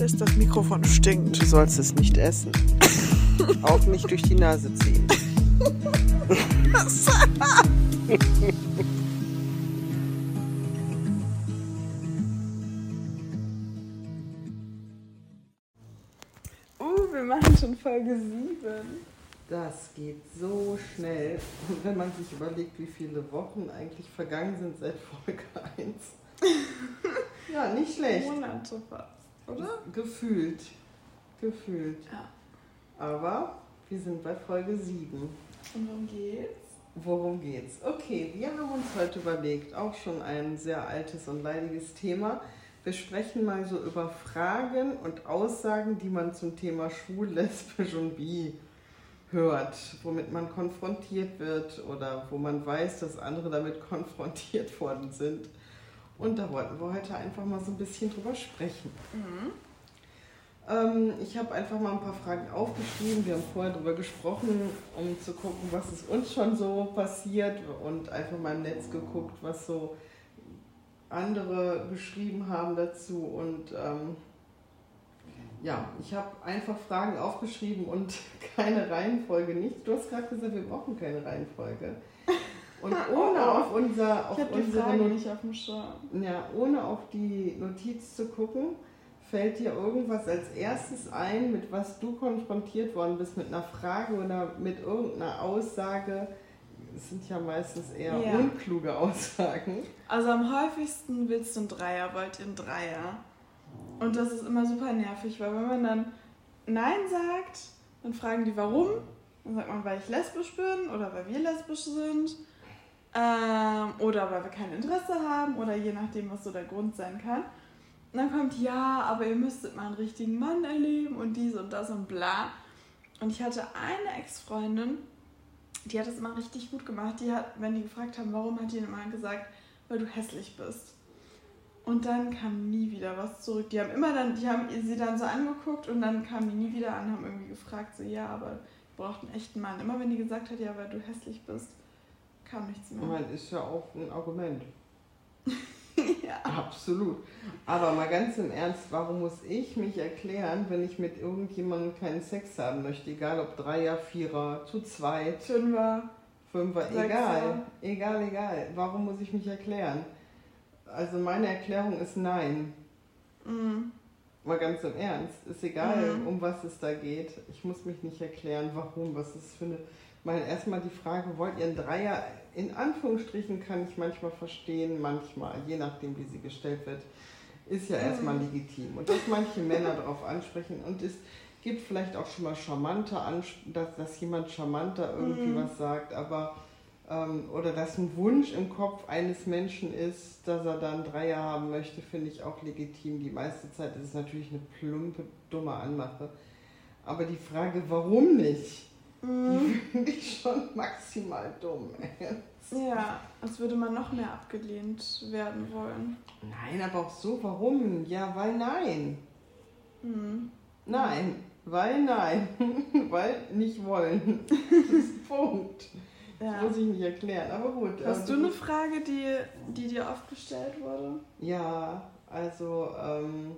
ist, das Mikrofon stinkt. Du sollst es nicht essen. Auch nicht durch die Nase ziehen. uh, wir machen schon Folge 7. Das geht so schnell. Und wenn man sich überlegt, wie viele Wochen eigentlich vergangen sind seit Folge 1. ja, nicht schlecht. Monate fast, oder? Gefühlt. Gefühlt. Ja. Aber wir sind bei Folge 7. Und worum geht's? Worum geht's? Okay, wir haben uns heute überlegt, auch schon ein sehr altes und leidiges Thema. Wir sprechen mal so über Fragen und Aussagen, die man zum Thema schwul, lesbisch und bi hört, womit man konfrontiert wird oder wo man weiß, dass andere damit konfrontiert worden sind. Und da wollten wir heute einfach mal so ein bisschen drüber sprechen. Mhm. Ähm, ich habe einfach mal ein paar Fragen aufgeschrieben. Wir haben vorher darüber gesprochen, um zu gucken, was ist uns schon so passiert und einfach mal im Netz geguckt, was so andere geschrieben haben dazu. Und ähm, ja, ich habe einfach Fragen aufgeschrieben und keine Reihenfolge nicht. Du hast gerade gesagt, wir brauchen keine Reihenfolge. Und ohne auf unser auf Ich hab die unsere nicht auf dem Schirm. ja, ohne auf die Notiz zu gucken, fällt dir irgendwas als erstes ein, mit was du konfrontiert worden bist, mit einer Frage oder mit irgendeiner Aussage? Es sind ja meistens eher Ja. unkluge Aussagen. Also am häufigsten willst du einen Dreier, wollt ihr einen Dreier. Und das ist immer super nervig, weil wenn man dann Nein sagt, dann fragen die warum. Dann sagt man, weil ich lesbisch bin oder weil wir lesbisch sind. Ähm, oder weil wir kein Interesse haben oder je nachdem, was so der Grund sein kann. Und dann kommt, ja, aber ihr müsstet mal einen richtigen Mann erleben und dies und das und bla. Und ich hatte eine Ex-Freundin, die hat das immer richtig gut gemacht. Die hat, wenn die gefragt haben, warum, hat die immer gesagt, weil du hässlich bist. Und dann kam nie wieder was zurück. Die haben immer dann, die haben sie dann so angeguckt und dann kamen die nie wieder an, haben irgendwie gefragt, so ja, aber ich braucht einen echten Mann. Immer wenn die gesagt hat, ja, weil du hässlich bist, kam nichts Ich mehr. meine, ist ja auch ein Argument. ja. Absolut. Aber mal ganz im Ernst, warum muss ich mich erklären, wenn ich mit irgendjemandem keinen Sex haben möchte? Egal ob Dreier, Vierer, zu zweit, Fünfer. Fünfer, Sechser. egal. Egal, egal. Warum muss ich mich erklären? Also meine Erklärung ist nein. Mhm. Mal ganz im Ernst. Ist egal, Mhm. um was es da geht. Ich muss mich nicht erklären, warum, was es für eine. Mal erstmal die Frage, wollt ihr einen Dreier? In Anführungsstrichen kann ich manchmal verstehen, manchmal, je nachdem, wie sie gestellt wird, ist ja erstmal Mhm. legitim. Und dass manche Männer darauf ansprechen und es gibt vielleicht auch schon mal charmanter, Ans- dass, dass jemand charmanter irgendwie Mhm. was sagt, aber ähm, oder dass ein Wunsch im Kopf eines Menschen ist, dass er dann Dreier haben möchte, finde ich auch legitim. Die meiste Zeit ist es natürlich eine plumpe, dumme Anmache. Aber die Frage, warum nicht, Mhm. die finde ich schon maximal dumm. Ja, als würde man noch mehr abgelehnt werden wollen. Nein, aber auch so, warum? Ja, weil nein. Mhm. Nein, weil nein. weil nicht wollen. Das ist Punkt. Ja. Muss ich nicht erklären, aber gut. Hast du ähm, eine Frage, die, die dir oft gestellt wurde? Ja, also ähm,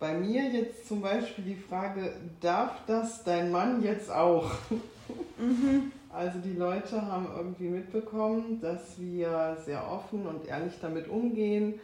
bei mir jetzt zum Beispiel die Frage, darf das dein Mann jetzt auch? Mhm. Also die Leute haben irgendwie mitbekommen, dass wir sehr offen und ehrlich damit umgehen.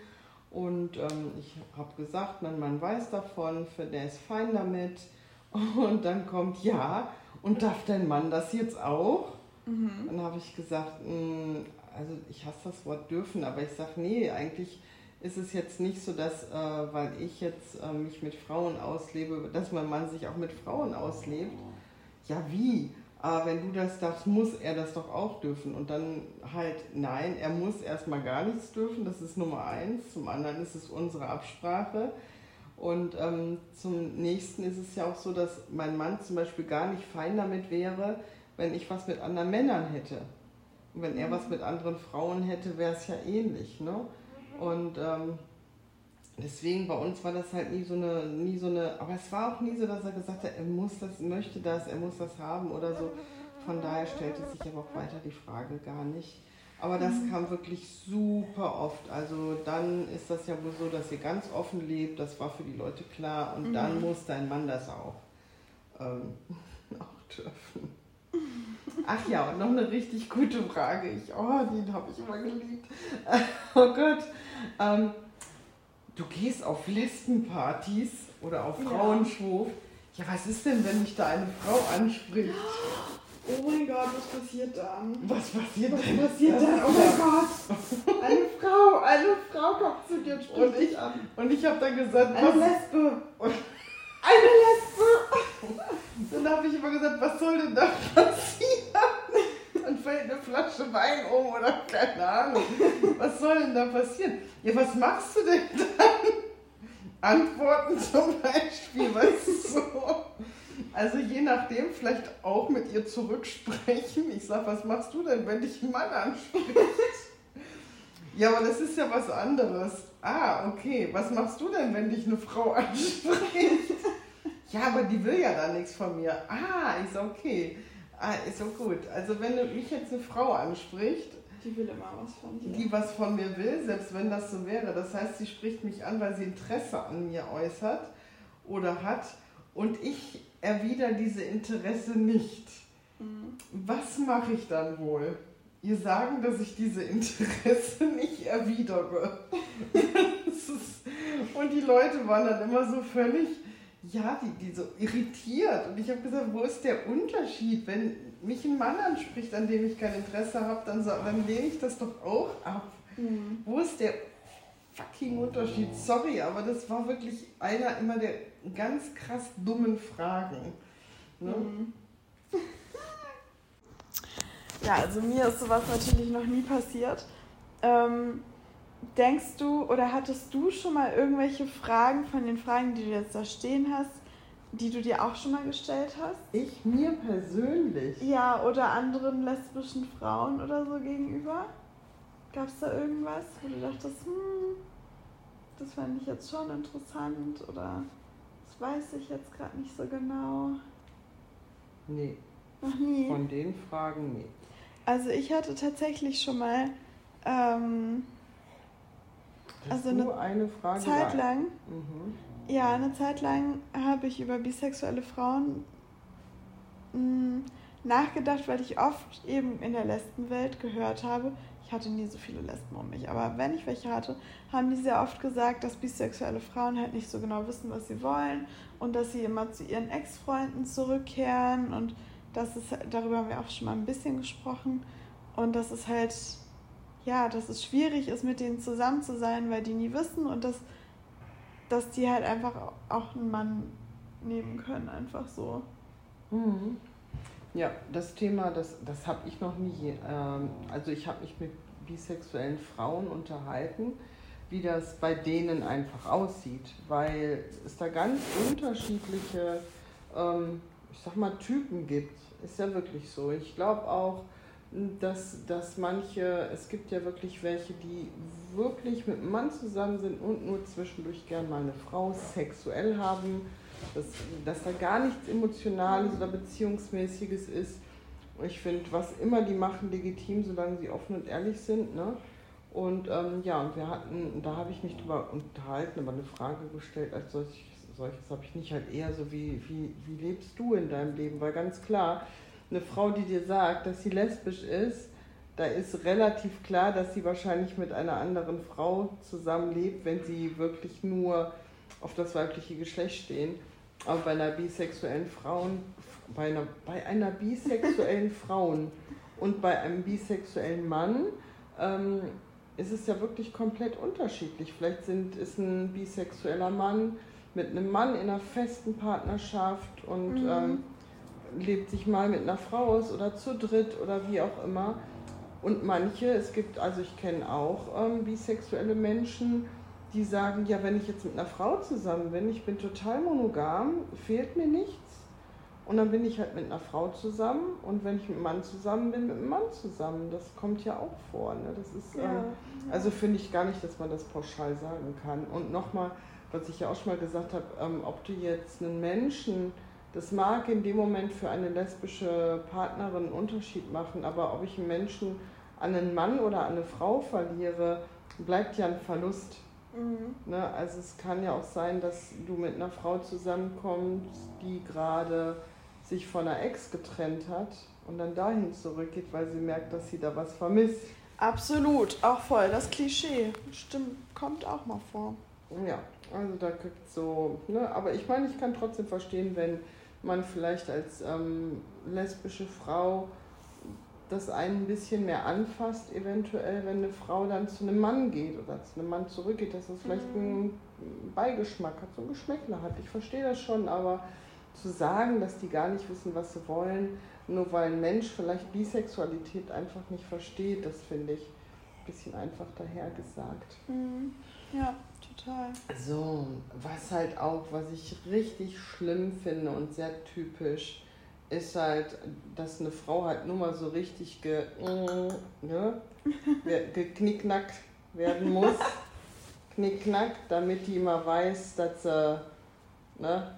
Und ähm, ich habe gesagt, mein Mann weiß davon, für der ist fein damit. Und dann kommt, ja, und darf dein Mann das jetzt auch? Mhm. Dann habe ich gesagt, mh, also ich hasse das Wort dürfen, aber ich sage, nee, eigentlich ist es jetzt nicht so, dass, äh, weil ich jetzt äh, mich mit Frauen auslebe, dass mein Mann sich auch mit Frauen auslebt. Ja, wie? Aber wenn du das darfst, muss er das doch auch dürfen. Und dann halt, nein, er muss erstmal gar nichts dürfen, das ist Nummer eins. Zum anderen ist es unsere Absprache. Und ähm, zum nächsten ist es ja auch so, dass mein Mann zum Beispiel gar nicht fein damit wäre, wenn ich was mit anderen Männern hätte. Und wenn er was mit anderen Frauen hätte, wäre es ja ähnlich. Ne? Und ähm, deswegen bei uns war das halt nie so eine, nie so eine, aber es war auch nie so, dass er gesagt hat, er muss das, möchte das, er muss das haben oder so. Von daher stellte sich aber auch weiter die Frage gar nicht. Aber das mhm. kam wirklich super oft. Also dann ist das ja wohl so, dass ihr ganz offen lebt. Das war für die Leute klar. Und mhm. dann muss dein Mann das auch, ähm, auch dürfen. Ach ja, und noch eine richtig gute Frage. Ich, oh, den habe ich immer geliebt. oh Gott. Ähm, du gehst auf Lesbenpartys oder auf Frauenschwurf. Ja. ja, was ist denn, wenn dich da eine Frau anspricht? Oh mein Gott, was passiert dann? Was passiert was denn? Was passiert dann? Oh mein Gott! Eine Frau, eine Frau kommt zu dir und spricht und ich, an. Und ich habe dann gesagt, eine was? Lesbe. Und eine Lesbe! Dann habe ich immer gesagt, was soll denn da passieren? Dann fällt eine Flasche Wein um oder keine Ahnung. Was soll denn da passieren? Ja, was machst du denn dann? Antworten zum Beispiel, weißt du so. Also je nachdem, vielleicht auch mit ihr zurücksprechen. Ich sag, was machst du denn, wenn dich ein Mann anspricht? Ja, aber das ist ja was anderes. Ah, okay. Was machst du denn, wenn dich eine Frau anspricht? Ja, aber die will ja da nichts von mir. Ah, ist okay. Ah, ist so gut. Also wenn mich jetzt eine Frau anspricht, die will immer was von dir. Die was von mir will, selbst wenn das so wäre. Das heißt, sie spricht mich an, weil sie Interesse an mir äußert oder hat und ich erwidere diese Interesse nicht. Mhm. Was mache ich dann wohl? Ihr sagen, dass ich diese Interesse nicht erwidere. und die Leute waren dann immer so völlig ja, die, die so irritiert. Und ich habe gesagt, wo ist der Unterschied? Wenn mich ein Mann anspricht, an dem ich kein Interesse habe, dann, dann lehne ich das doch auch ab. Mhm. Wo ist der fucking Unterschied? Sorry, aber das war wirklich einer immer der ganz krass dummen Fragen. Ne? Mhm. Ja, also mir ist sowas natürlich noch nie passiert. Ähm, denkst du oder hattest du schon mal irgendwelche Fragen von den Fragen, die du jetzt da stehen hast, die du dir auch schon mal gestellt hast? Ich mir persönlich? Ja, oder anderen lesbischen Frauen oder so gegenüber? Gab es da irgendwas, wo du dachtest, hm, das fände ich jetzt schon interessant oder das weiß ich jetzt gerade nicht so genau? Nee. Noch nie? Von den Fragen, nee. Also ich hatte tatsächlich schon mal ähm, also eine, eine Frage Zeit lang, mhm. ja, eine Zeit lang habe ich über bisexuelle Frauen mh, mm, nachgedacht, weil ich oft eben in der Lesbenwelt gehört habe, ich hatte nie so viele Lesben um mich, aber wenn ich welche hatte, haben die sehr oft gesagt, dass bisexuelle Frauen halt nicht so genau wissen, was sie wollen und dass sie immer zu ihren Ex-Freunden zurückkehren und das ist, darüber haben wir auch schon mal ein bisschen gesprochen und das ist halt ja, dass es schwierig ist, mit denen zusammen zu sein, weil die nie wissen und dass, dass die halt einfach auch einen Mann nehmen können, einfach so. Mhm. Ja, das Thema, das, das habe ich noch nie. Ähm, also ich habe mich mit bisexuellen Frauen unterhalten, wie das bei denen einfach aussieht, weil es da ganz unterschiedliche, ähm, ich sag mal, Typen gibt. Ist ja wirklich so. Ich glaube auch, dass, dass manche, es gibt ja wirklich welche, die wirklich mit einem Mann zusammen sind und nur zwischendurch gern mal eine Frau sexuell haben, dass, dass da gar nichts Emotionales oder Beziehungsmäßiges ist. Ich finde, was immer die machen, legitim, solange sie offen und ehrlich sind. Ne? Und ähm, ja, und wir hatten, da habe ich mich drüber unterhalten, aber eine Frage gestellt als solches, solches habe ich nicht halt eher so, wie, wie, wie lebst du in deinem Leben? Weil ganz klar, eine Frau, die dir sagt, dass sie lesbisch ist, da ist relativ klar, dass sie wahrscheinlich mit einer anderen Frau zusammenlebt, wenn sie wirklich nur auf das weibliche Geschlecht stehen. Aber bei einer bisexuellen Frauen, bei einer, bei einer bisexuellen Frauen und bei einem bisexuellen Mann ähm, ist es ja wirklich komplett unterschiedlich. Vielleicht sind, ist ein bisexueller Mann mit einem Mann in einer festen Partnerschaft und mhm. ähm, lebt sich mal mit einer Frau aus oder zu dritt oder wie auch immer. Und manche, es gibt, also ich kenne auch ähm, bisexuelle Menschen, die sagen, ja, wenn ich jetzt mit einer Frau zusammen bin, ich bin total monogam, fehlt mir nichts. Und dann bin ich halt mit einer Frau zusammen und wenn ich mit einem Mann zusammen bin, mit einem Mann zusammen. Das kommt ja auch vor. Ne? Das ist, ähm, Also finde ich gar nicht, dass man das pauschal sagen kann. Und nochmal, was ich ja auch schon mal gesagt habe, ähm, ob du jetzt einen Menschen das mag in dem Moment für eine lesbische Partnerin einen Unterschied machen, aber ob ich einen Menschen an einen Mann oder an eine Frau verliere, bleibt ja ein Verlust. Mhm. Ne? Also es kann ja auch sein, dass du mit einer Frau zusammenkommst, die gerade sich von einer Ex getrennt hat und dann dahin zurückgeht, weil sie merkt, dass sie da was vermisst. Absolut, auch voll das Klischee. Stimmt, kommt auch mal vor. Ja, also da gibt so, ne, aber ich meine, ich kann trotzdem verstehen, wenn man vielleicht als ähm, lesbische Frau das einen ein bisschen mehr anfasst, eventuell, wenn eine Frau dann zu einem Mann geht oder zu einem Mann zurückgeht, dass das vielleicht mhm. einen Beigeschmack hat, so ein Geschmäckler hat. Ich verstehe das schon, aber zu sagen, dass die gar nicht wissen, was sie wollen, nur weil ein Mensch vielleicht Bisexualität einfach nicht versteht, das finde ich ein bisschen einfach dahergesagt. Mhm. Ja, total. So, was halt auch, was ich richtig schlimm finde und sehr typisch, ist halt, dass eine Frau halt nur mal so richtig ge, ne, geknicknackt werden muss. Knickknack, damit die immer weiß, dass sie ne,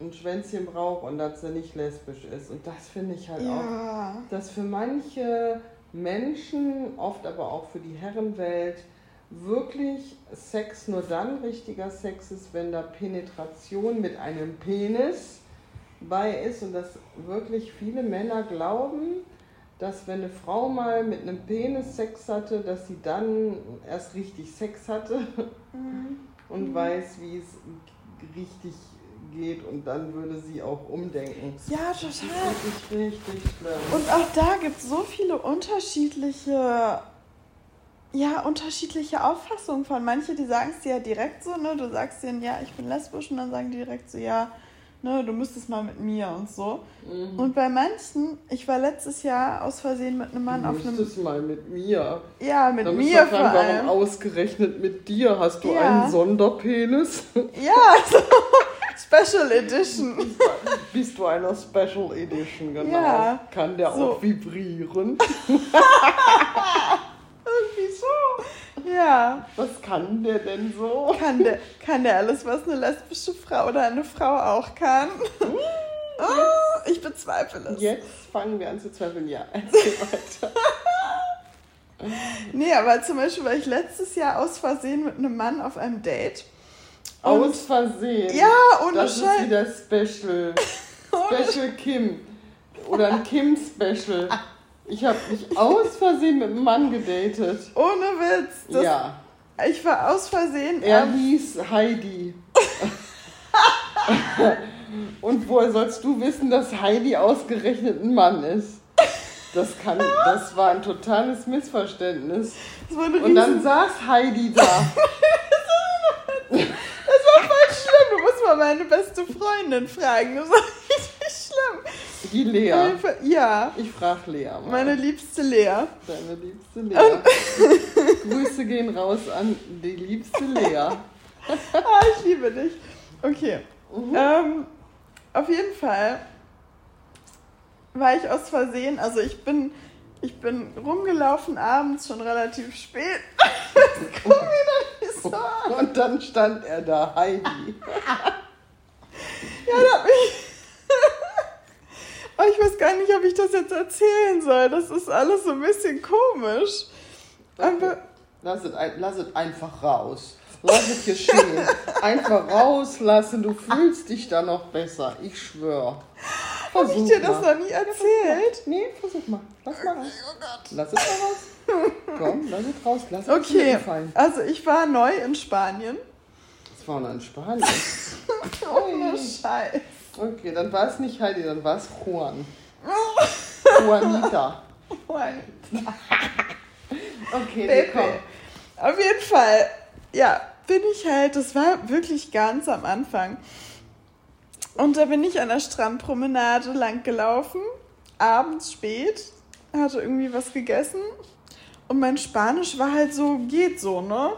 ein Schwänzchen braucht und dass sie nicht lesbisch ist. Und das finde ich halt ja. auch, dass für manche Menschen, oft aber auch für die Herrenwelt, wirklich Sex nur dann richtiger Sex ist, wenn da Penetration mit einem Penis bei ist und dass wirklich viele Männer glauben, dass wenn eine Frau mal mit einem Penis Sex hatte, dass sie dann erst richtig Sex hatte mhm. und mhm. weiß, wie es richtig geht und dann würde sie auch umdenken. Ja, total. Das ist richtig, richtig schlimm. Und auch da gibt es so viele unterschiedliche ja, unterschiedliche Auffassungen von. Manche, die sagen es dir ja direkt so, ne? Du sagst denen, ja, ich bin lesbisch und dann sagen die direkt so, ja, ne, du müsstest mal mit mir und so. Mhm. Und bei manchen, ich war letztes Jahr aus Versehen mit einem Mann du auf einem. Du müsstest mal mit mir. Ja, mit Dann mir vor allem. Warum ausgerechnet mit dir? Hast du ja. einen Sonderpenis? Ja, so. Special Edition. Bist du einer Special Edition, genau. Ja, Kann der so. auch vibrieren? Ja. Was kann der denn so? Kann der, kann der alles, was eine lesbische Frau oder eine Frau auch kann? oh, ich bezweifle es. Jetzt fangen wir an zu zweifeln. Ja, erzähl weiter. nee, aber zum Beispiel war ich letztes Jahr aus Versehen mit einem Mann auf einem Date. Aus Versehen? Ja, ohne Das Scheiß. ist wieder Special. Special Kim. Oder ein Kim-Special. Ich habe mich aus Versehen mit einem Mann gedatet. Ohne Witz. Das, ja. Ich war aus Versehen. Er hieß Heidi. Und woher sollst du wissen, dass Heidi ausgerechnet ein Mann ist? Das, kann, das war ein totales Missverständnis. Und dann saß Heidi da. das war voll schlimm. Du musst mal meine beste Freundin fragen. Das war richtig schlimm. Die Lea. Ja. Ich frage Lea. Mal. Meine liebste Lea. Deine liebste Lea. Grüße gehen raus an die liebste Lea. ah, ich liebe dich. Okay. Mhm. Ähm, auf jeden Fall war ich aus Versehen, also ich bin, ich bin rumgelaufen abends, schon relativ spät. Guck mir doch nicht so an. Und dann stand er da, Heidi. ja, da hat mich Oh, ich weiß gar nicht, ob ich das jetzt erzählen soll. Das ist alles so ein bisschen komisch. Okay. Lass, es, lass es einfach raus. Lass es geschehen. Einfach rauslassen. Du fühlst dich da noch besser. Ich schwöre. Habe ich dir das noch nie erzählt? Nee, versuch mal. Lass mal raus. Oh Gott. Lass es mal raus. Komm, lass es raus. Lass es okay. Also ich war neu in Spanien. Das war noch in Spanien. Ohne Scheiß. Okay, dann war es nicht Heidi, dann war es Juan. Juanita. Juanita. okay, Pepe. komm. Auf jeden Fall, ja, bin ich halt, das war wirklich ganz am Anfang. Und da bin ich an der Strandpromenade lang gelaufen, abends spät, hatte irgendwie was gegessen und mein Spanisch war halt so, geht so, ne?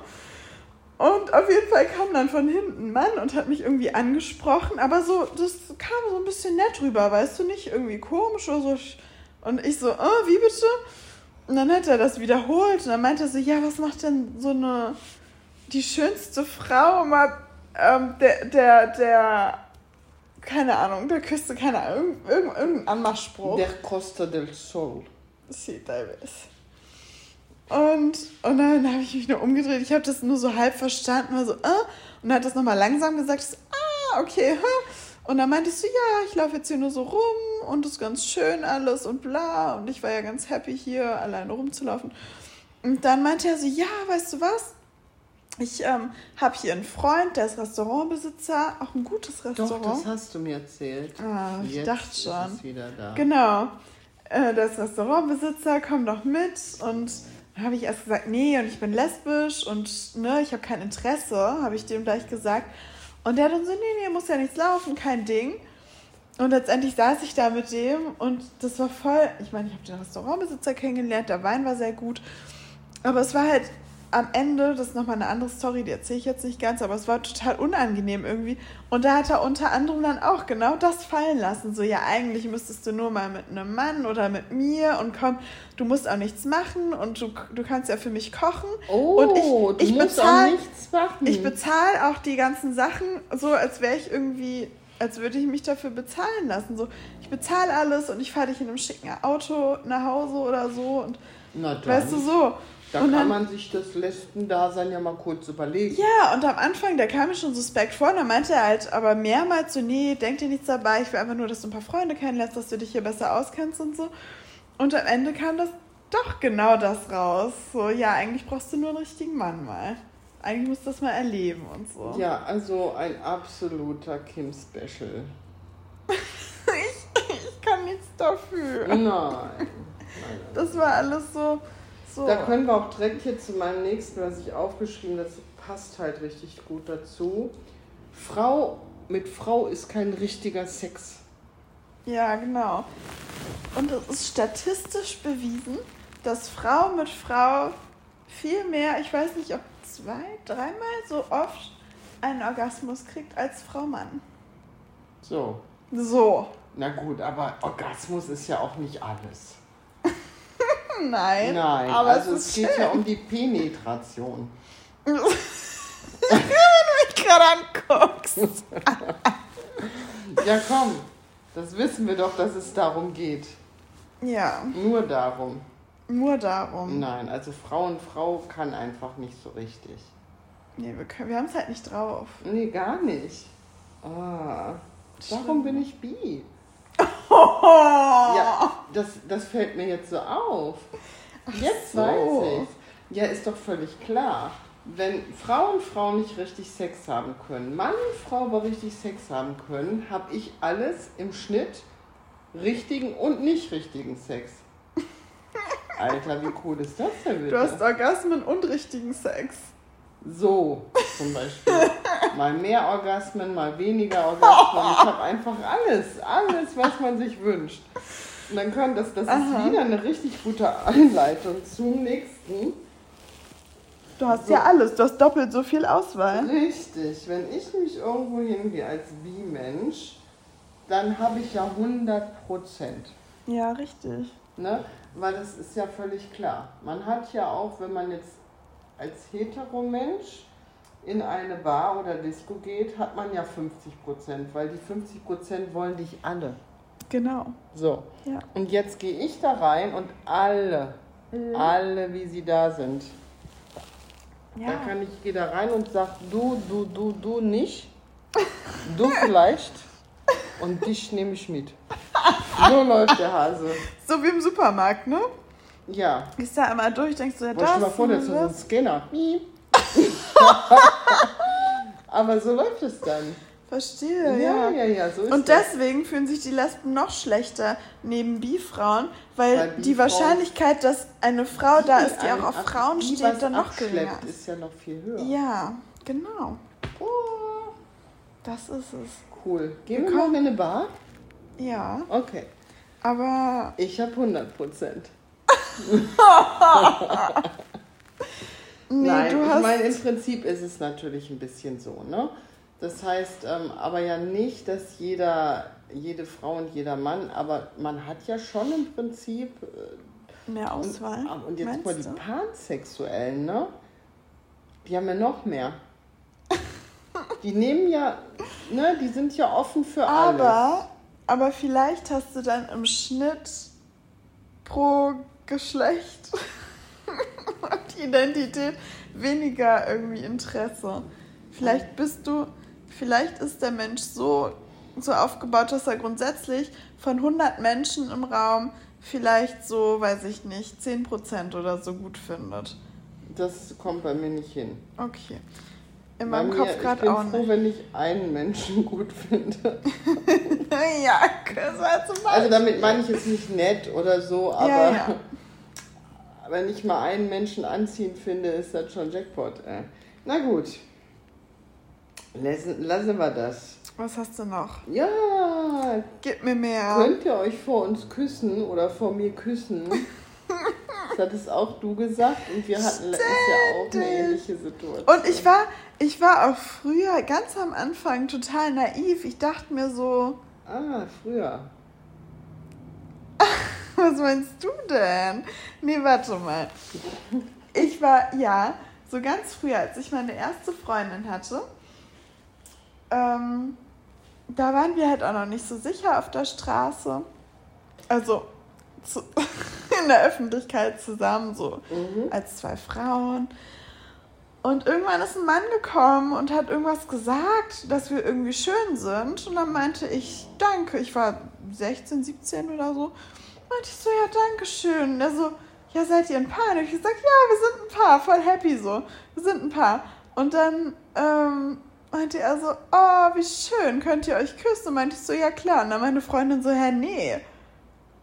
Und auf jeden Fall kam dann von hinten ein Mann und hat mich irgendwie angesprochen, aber so, das kam so ein bisschen nett rüber, weißt du, nicht irgendwie komisch oder so. Und ich so, oh, wie bitte? Und dann hat er das wiederholt und dann meinte er so, ja, was macht denn so eine, die schönste Frau mal, ähm, der, der, der, keine Ahnung, der Küste, keine Ahnung, irgendein, irgendein Anmachspruch. Der Costa del Sol. Sí, tal vez. Und, und dann habe ich mich nur umgedreht. Ich habe das nur so halb verstanden, war so, äh, und dann hat das nochmal langsam gesagt, so, ah, okay, huh. Und dann meinte ich so, ja, ich laufe jetzt hier nur so rum und es ist ganz schön alles und bla. Und ich war ja ganz happy hier alleine rumzulaufen. Und dann meinte er so, ja, weißt du was? Ich ähm, habe hier einen Freund, der ist Restaurantbesitzer, auch ein gutes Restaurant. Doch, das hast du mir erzählt. Ah, ich Jetzt dachte schon. Ist es wieder da. Genau. Äh, der ist Restaurantbesitzer, komm doch mit. Und dann habe ich erst gesagt, nee, und ich bin lesbisch und ne, ich habe kein Interesse, habe ich dem gleich gesagt. Und der dann so, nee, nee, muss ja nichts laufen, kein Ding. Und letztendlich saß ich da mit dem und das war voll, ich meine, ich habe den Restaurantbesitzer kennengelernt, der Wein war sehr gut. Aber es war halt am Ende, das ist nochmal eine andere Story, die erzähle ich jetzt nicht ganz, aber es war total unangenehm irgendwie. Und da hat er unter anderem dann auch genau das fallen lassen. So, ja, eigentlich müsstest du nur mal mit einem Mann oder mit mir und komm, du musst auch nichts machen und du, du kannst ja für mich kochen. Oh, und ich, du ich musst bezahl- auch nichts machen. Ich bezahle auch die ganzen Sachen so, als wäre ich irgendwie, als würde ich mich dafür bezahlen lassen. So, ich bezahle alles und ich fahre dich in einem schicken Auto nach Hause oder so und weißt du so. Da und kann dann- man sich das Lesben-Dasein ja mal kurz überlegen. Ja, und am Anfang, der kam mir schon suspekt vor, und dann meinte er halt aber mehrmals so, nee, denk dir nichts dabei, ich will einfach nur, dass du ein paar Freunde kennenlernst, dass du dich hier besser auskennst und so. Und am Ende kam das doch genau das raus. So, ja, eigentlich brauchst du nur einen richtigen Mann mal. Eigentlich musst du das mal erleben und so. Ja, also ein absoluter Kim-Special. Ich, ich kann nichts dafür. Nein. Nein, nein. Das war alles so. So. Da können wir auch direkt hier zu meinem nächsten, was ich aufgeschrieben habe, das passt halt richtig gut dazu. Frau mit Frau ist kein richtiger Sex. Ja, genau. Und es ist statistisch bewiesen, dass Frau mit Frau viel mehr, ich weiß nicht, ob zwei, dreimal so oft einen Orgasmus kriegt als Frau Mann. So. So. Na gut, aber Orgasmus ist ja auch nicht alles. Nein. Nein, aber also es es geht schön. ja um die Penetration. Wenn du mich gerade anguckst. Ja, komm, das wissen wir doch, dass es darum geht. Ja, Nur darum. nur darum. Nein, also Frau und Frau kann einfach nicht so richtig. Nee, wir, können- wir haben es halt nicht drauf. Nee, gar nicht. Ah, darum bin ich bi. Ja, das, das fällt mir jetzt so auf. Jetzt so. weiß ich. Ja, ist doch völlig klar. Wenn Frau und Frau nicht richtig Sex haben können, Mann und Frau aber richtig Sex haben können, habe ich alles im Schnitt richtigen und nicht richtigen Sex. Alter, wie cool ist das denn bitte? Du hast Orgasmen und richtigen Sex. So, zum Beispiel. mal mehr Orgasmen, mal weniger Orgasmen. Ich habe einfach alles, alles, was man sich wünscht. Und dann können das, das Aha. ist wieder eine richtig gute Einleitung zum nächsten. Du hast So. ja alles, du hast doppelt so viel Auswahl. Richtig, wenn ich mich irgendwo hingehe als Bi-Mensch, dann habe ich ja 100 Prozent. Ja, richtig. Ne? Weil das ist ja völlig klar. Man hat ja auch, wenn man jetzt als Heteromensch in eine Bar oder Disco geht, hat man ja 50 Prozent, weil die 50 Prozent wollen dich alle. Genau. So. Ja. Und jetzt gehe ich da rein und alle, alle, wie sie da sind. Ja. Da kann ich, gehe da rein und sag, du, du, du, du nicht. Du vielleicht. Und dich nehme ich mit. So läuft der Hase. So wie im Supermarkt, ne? Ja. Gehst da einmal durch, denkst du, ja, Boah, stell das, mal vor, das ist so ein das. Scanner. Aber so läuft es dann. Verstehe, Ja, ja. ja, ja, so ist Und das. deswegen fühlen sich die Lesben noch schlechter neben Bi-Frauen, weil, Weil die Wahrscheinlichkeit, dass eine Frau da ist, die auch auf ab- Frauen die steht, dann noch geringer ist. ist ja noch viel höher. Ja, genau. Oh, Das ist es. cool. Gehen Wir wir mal in eine Bar? Ja, Okay. aber Ich habe 100 Prozent. Nee, Nein, du ich hast. meine, im Prinzip ist es natürlich ein bisschen so, ne? Das heißt ähm, aber ja nicht, dass jeder, jede Frau und jeder Mann, aber man hat ja schon im Prinzip äh, mehr Und, Auswahl. ah, und jetzt mal die du? Pansexuellen, ne? Die haben ja noch mehr. Die nehmen ja, ne, die sind ja offen für alles. Aber, aber vielleicht hast du dann im Schnitt pro Geschlecht Identität, weniger irgendwie Interesse. Vielleicht bist du, vielleicht ist der Mensch so, so aufgebaut, dass er grundsätzlich von 100 Menschen im Raum vielleicht so, weiß ich nicht, 10% oder so gut findet. Das kommt bei mir nicht hin. Okay. In meinem Kopf gerade auch nicht. Ich bin froh, wenn ich einen Menschen gut finde. ja, das war zum Beispiel. Also damit meine ich es nicht nett oder so, aber ja, ja. Wenn ich mal einen Menschen anziehen finde, ist das schon Jackpot. Na gut. Lassen, lassen wir das. Was hast du noch? Ja. Gib mir mehr. Könnt ihr euch vor uns küssen oder vor mir küssen? das hattest auch du gesagt und wir hatten letztes Jahr auch eine ähnliche Situation. Und ich war, ich war auch früher ganz am Anfang total naiv. Ich dachte mir so. Ah, früher. Was meinst du denn? Nee, warte mal. Ich war, ja, so ganz früher, als ich meine erste Freundin hatte, ähm, da waren wir halt auch noch nicht so sicher auf der Straße. Also zu, in der Öffentlichkeit zusammen, so mhm. als zwei Frauen. Und irgendwann ist ein Mann gekommen und hat irgendwas gesagt, dass wir irgendwie schön sind. Und dann meinte ich, danke. Ich war 16, 17 oder so. Meinte ich so, ja, danke schön. Und er so, ja, seid ihr ein Paar? Und ich gesagt, ja, wir sind ein Paar, voll happy so. Wir sind ein Paar. Und dann ähm, meinte er so, oh, wie schön, könnt ihr euch küssen? Und meinte ich so, ja klar. Und dann meine Freundin so, hä, nee.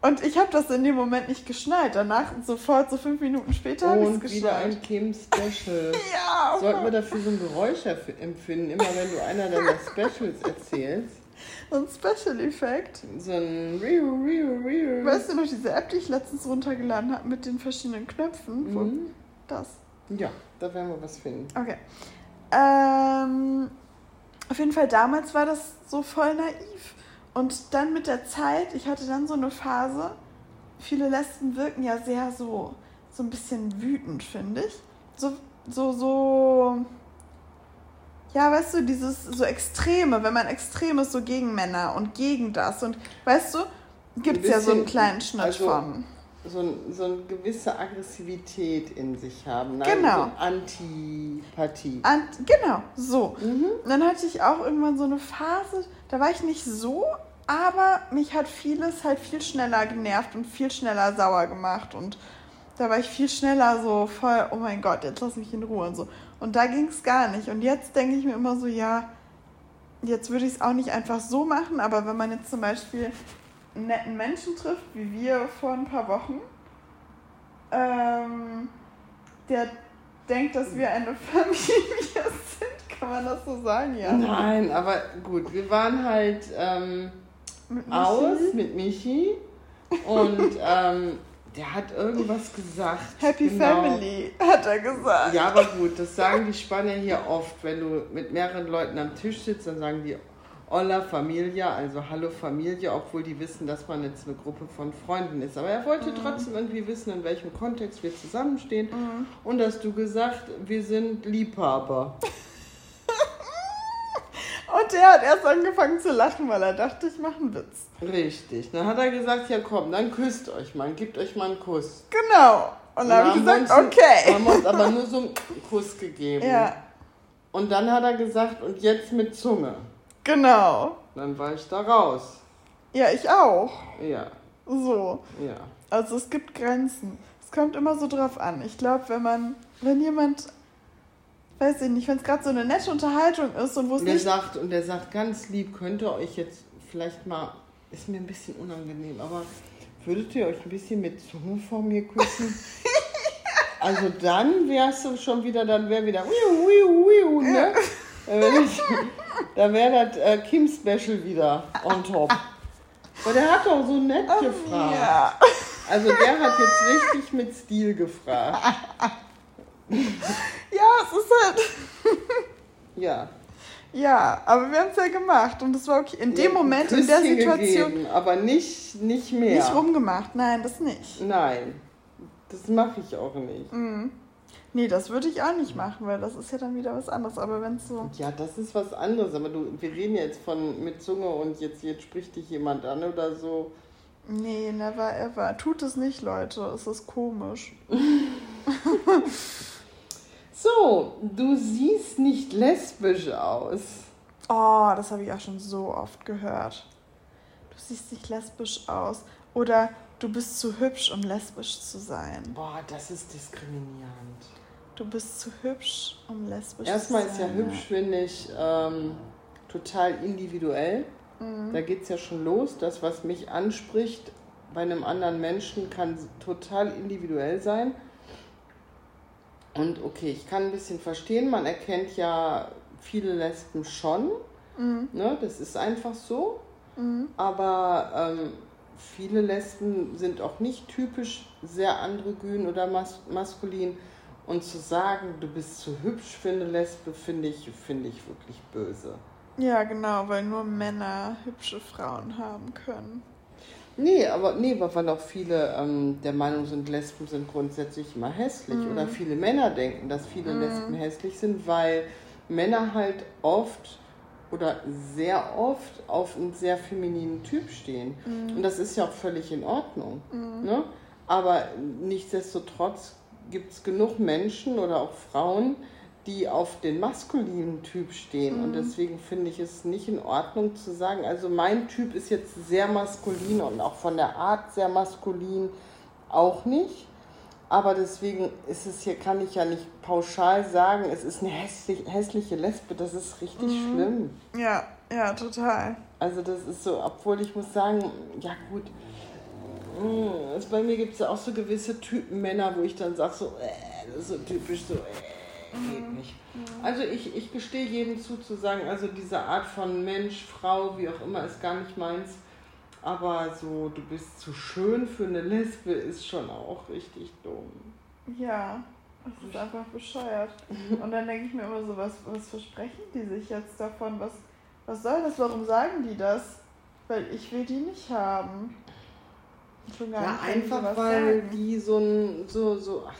Und ich habe das in dem Moment nicht geschnallt. Danach, sofort, so fünf Minuten später, habe ich es geschnallt. wieder ein Kim-Special. ja. Sollten wir dafür so ein Geräusch empfinden, immer wenn du einer deiner Specials erzählst? So ein Special-Effekt. So ein Riu, Riu, Riu. Weißt du noch diese App, die ich letztens runtergeladen habe mit den verschiedenen Knöpfen? Mhm. Das. Ja, da werden wir was finden. Okay. Ähm, auf jeden Fall, damals war das so voll naiv. Und dann mit der Zeit, ich hatte dann so eine Phase, viele Lesben wirken ja sehr so, so ein bisschen wütend, finde ich. So, so, so, ja, weißt du, dieses so Extreme, wenn man extrem ist, so gegen Männer und gegen das. Und weißt du, gibt es ja so einen kleinen Schnitt also, von. So, ein, so eine gewisse Aggressivität in sich haben. Ne? Genau. So Antipathie. Ant, genau, so. Mhm. Und dann hatte ich auch irgendwann so eine Phase, da war ich nicht so aber mich hat vieles halt viel schneller genervt und viel schneller sauer gemacht. Und da war ich viel schneller so voll, oh mein Gott, jetzt lass mich in Ruhe und so. Und da ging es gar nicht. Und jetzt denke ich mir immer so, ja, jetzt würde ich es auch nicht einfach so machen, aber wenn man jetzt zum Beispiel einen netten Menschen trifft, wie wir vor ein paar Wochen, ähm, der denkt, dass wir eine Familie sind, kann man das so sagen, ja? Nein, aber gut, wir waren halt. Ähm mit aus mit Michi und ähm, der hat irgendwas gesagt. Happy genau. Family, hat er gesagt. Ja, aber gut, das sagen die Spanier hier oft. Wenn du mit mehreren Leuten am Tisch sitzt, dann sagen die Hola Familia, also Hallo Familie, obwohl die wissen, dass man jetzt eine Gruppe von Freunden ist. Aber er wollte mhm. trotzdem irgendwie wissen, in welchem Kontext wir zusammenstehen. Mhm. Und hast du gesagt, wir sind Liebhaber. Und der hat erst angefangen zu lachen, weil er dachte, ich mache einen Witz. Richtig. Dann hat er gesagt, ja komm, dann küsst euch mal, gebt euch mal einen Kuss. Genau. Und dann habe ich gesagt, okay. Haben uns aber nur so einen Kuss gegeben. Ja. Und dann hat er gesagt, und jetzt mit Zunge. Genau. Dann war ich da raus. Ja, ich auch. Ja. So. Ja. Also es gibt Grenzen. Es kommt immer so drauf an. Ich glaube, wenn man, wenn jemand weiß ich nicht, wenn es gerade so eine nette Unterhaltung ist und wo es nicht... Sagt, und der sagt ganz lieb, könnt ihr euch jetzt vielleicht mal, ist mir ein bisschen unangenehm, aber würdet ihr euch ein bisschen mit Zunge vor mir küssen? also dann wärst du schon wieder, dann wäre wieder wiu, wiu, wiu, ne? da wäre das äh, Kim-Special wieder on top. Aber der hat doch so nett gefragt. Also der hat jetzt richtig mit Stil gefragt. ja, es ist halt. ja. Ja, aber wir haben es ja gemacht und das war okay. In dem Moment, in der Situation. Gegeben, aber nicht, nicht mehr. Nicht rumgemacht, nein, das nicht. Nein, das mache ich auch nicht. Mhm. Nee, das würde ich auch nicht machen, weil das ist ja dann wieder was anderes. Aber wenn es so. Ja, das ist was anderes. Aber du, wir reden jetzt von mit Zunge und jetzt, jetzt spricht dich jemand an oder so. Nee, never ever. Tut es nicht, Leute. Es ist komisch. So, du siehst nicht lesbisch aus. Oh, das habe ich auch schon so oft gehört. Du siehst nicht lesbisch aus. Oder du bist zu hübsch, um lesbisch zu sein. Boah, das ist diskriminierend. Du bist zu hübsch, um lesbisch Erstmal zu ist sein. ja hübsch, finde ich, ähm, total individuell. Mhm. Da geht es ja schon los. Das, was mich anspricht bei einem anderen Menschen, kann total individuell sein. Und okay, ich kann ein bisschen verstehen, man erkennt ja viele Lesben schon. Mhm. Ne? Das ist einfach so. Mhm. Aber ähm, viele Lesben sind auch nicht typisch sehr androgyn oder mas maskulin. Und zu sagen, du bist zu hübsch für eine Lesbe, finde ich, finde ich wirklich böse. Ja, genau, weil nur Männer hübsche Frauen haben können. Nee, aber nee, weil auch viele ähm, der Meinung sind, Lesben sind grundsätzlich immer hässlich. Mhm. Oder viele Männer denken, dass viele Lesben hässlich sind, weil Männer halt oft oder sehr oft auf einen sehr femininen Typ stehen. Und das ist ja auch völlig in Ordnung. Ne? Aber nichtsdestotrotz gibt es genug Menschen oder auch Frauen, die auf den maskulinen Typ stehen. Und deswegen finde ich es nicht in Ordnung zu sagen, also mein Typ ist jetzt sehr maskulin und auch von der Art sehr maskulin auch nicht. Aber deswegen ist es hier, kann ich ja nicht pauschal sagen, es ist eine hässlich, hässliche Lesbe, das ist richtig schlimm. Ja, ja, total. Also das ist so, obwohl ich muss sagen, ja gut, mh, also bei mir gibt es ja auch so gewisse Typen Männer, wo ich dann sage so, äh, das ist so typisch so, äh, geht nicht. Also ich, ich gestehe jedem zu, zu sagen, also diese Art von Mensch, Frau, wie auch immer, ist gar nicht meins. Aber so, du bist zu schön für eine Lesbe, ist schon auch richtig dumm. Ja, das ist einfach bescheuert. Und dann denke ich mir immer so, was, was versprechen die sich jetzt davon? Was, was soll das? Warum sagen die das? Weil ich will die nicht haben. Schon gar Ja, einfach weil sagen. die so ein, so, so, ach,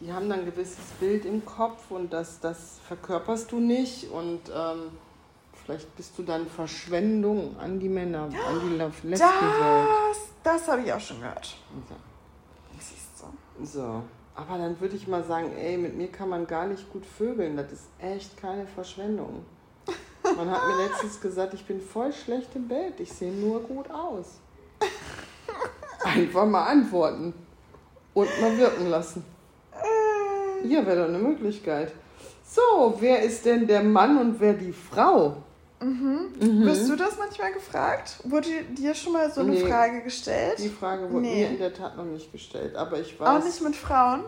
die haben dann ein gewisses Bild im Kopf und das, das verkörperst du nicht und ähm, vielleicht bist du dann Verschwendung an die Männer, an die Le- Lesbenwelt. Das, das habe ich auch schon gehört. So. Siehst du. so, aber dann würde ich mal sagen, ey, mit mir kann man gar nicht gut vögeln, das ist echt keine Verschwendung. Man hat mir letztens gesagt, ich bin voll schlecht im Bild, ich sehe nur gut aus. Einfach mal antworten und mal wirken lassen. Ja, wäre doch eine Möglichkeit. So, wer ist denn der Mann und wer die Frau? Mhm. Wirst du das manchmal gefragt? Wurde dir schon mal so eine Nee. Frage gestellt? Die Frage wurde Nee. mir in der Tat noch nicht gestellt, aber ich weiß. Auch nicht mit Frauen?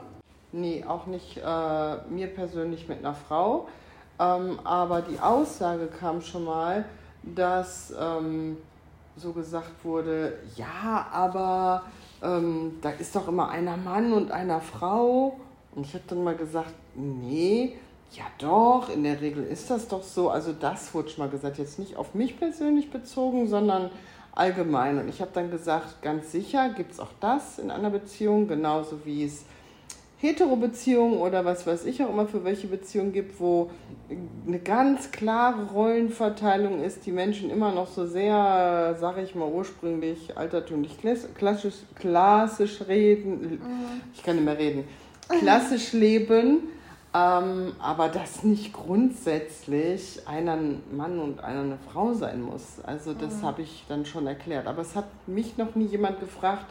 Nee, auch nicht äh, mir persönlich mit einer Frau. Ähm, aber die Aussage kam schon mal, dass ähm, so gesagt wurde, ja, aber ähm, da ist doch immer einer Mann und einer Frau. Und ich habe dann mal gesagt, nee, ja doch, in der Regel ist das doch so. Also das wurde schon mal gesagt, jetzt nicht auf mich persönlich bezogen, sondern allgemein. Und ich habe dann gesagt, ganz sicher gibt es auch das in einer Beziehung, genauso wie es Hetero-Beziehungen oder was weiß ich auch immer für welche Beziehungen gibt, wo eine ganz klare Rollenverteilung ist, die Menschen immer noch so sehr, sage ich mal, ursprünglich altertümlich klass- klassisch, klassisch reden, ich kann nicht mehr reden, klassisch leben, ähm, aber dass nicht grundsätzlich einer ein Mann und einer eine Frau sein muss. Also das habe ich dann schon erklärt. Aber es hat mich noch nie jemand gefragt,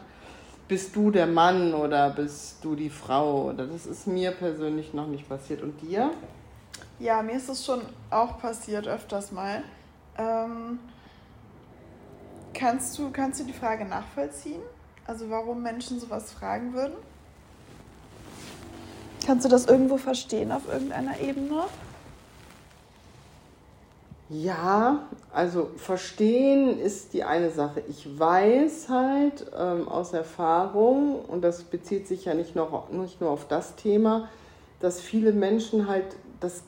bist du der Mann oder bist du die Frau? Oder das ist mir persönlich noch nicht passiert. Und dir? Ja, mir ist es schon auch passiert öfters mal. Ähm, kannst, du, kannst du die Frage nachvollziehen? Also warum Menschen sowas fragen würden? Kannst du das irgendwo verstehen auf irgendeiner Ebene? Ja, also verstehen ist die eine Sache. Ich weiß halt ähm, aus Erfahrung, und das bezieht sich ja nicht, noch, nicht nur auf das Thema, dass viele Menschen halt das,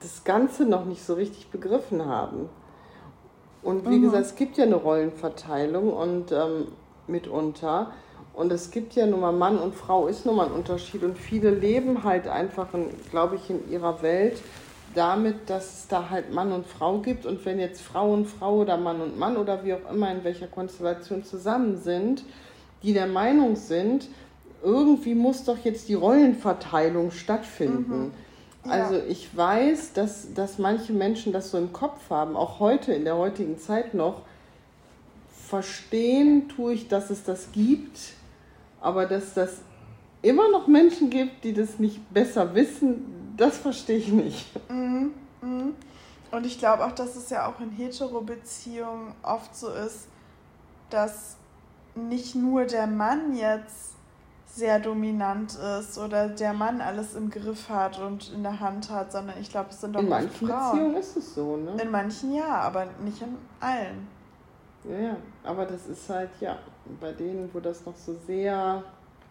das Ganze noch nicht so richtig begriffen haben. Und wie Mhm. gesagt, es gibt ja eine Rollenverteilung und ähm, mitunter. Und es gibt ja nun mal Mann und Frau ist nun mal ein Unterschied. Und viele leben halt einfach, glaube ich, in ihrer Welt damit, dass es da halt Mann und Frau gibt. Und wenn jetzt Frau und Frau oder Mann und Mann oder wie auch immer in welcher Konstellation zusammen sind, die der Meinung sind, irgendwie muss doch jetzt die Rollenverteilung stattfinden. Also ich weiß, dass, dass manche Menschen das so im Kopf haben, auch heute in der heutigen Zeit noch. Verstehen tue ich, dass es das gibt, aber dass das immer noch Menschen gibt, die das nicht besser wissen, das verstehe ich nicht. Mhm. Mhm. Und ich glaube auch, dass es ja auch in Hetero-Beziehungen oft so ist, dass nicht nur der Mann jetzt sehr dominant ist oder der Mann alles im Griff hat und in der Hand hat, sondern ich glaube, es sind auch In manchen Frauen. Beziehungen ist es so, ne? In manchen ja, aber nicht in allen. Ja, ja, aber das ist halt, ja, bei denen, wo das noch so sehr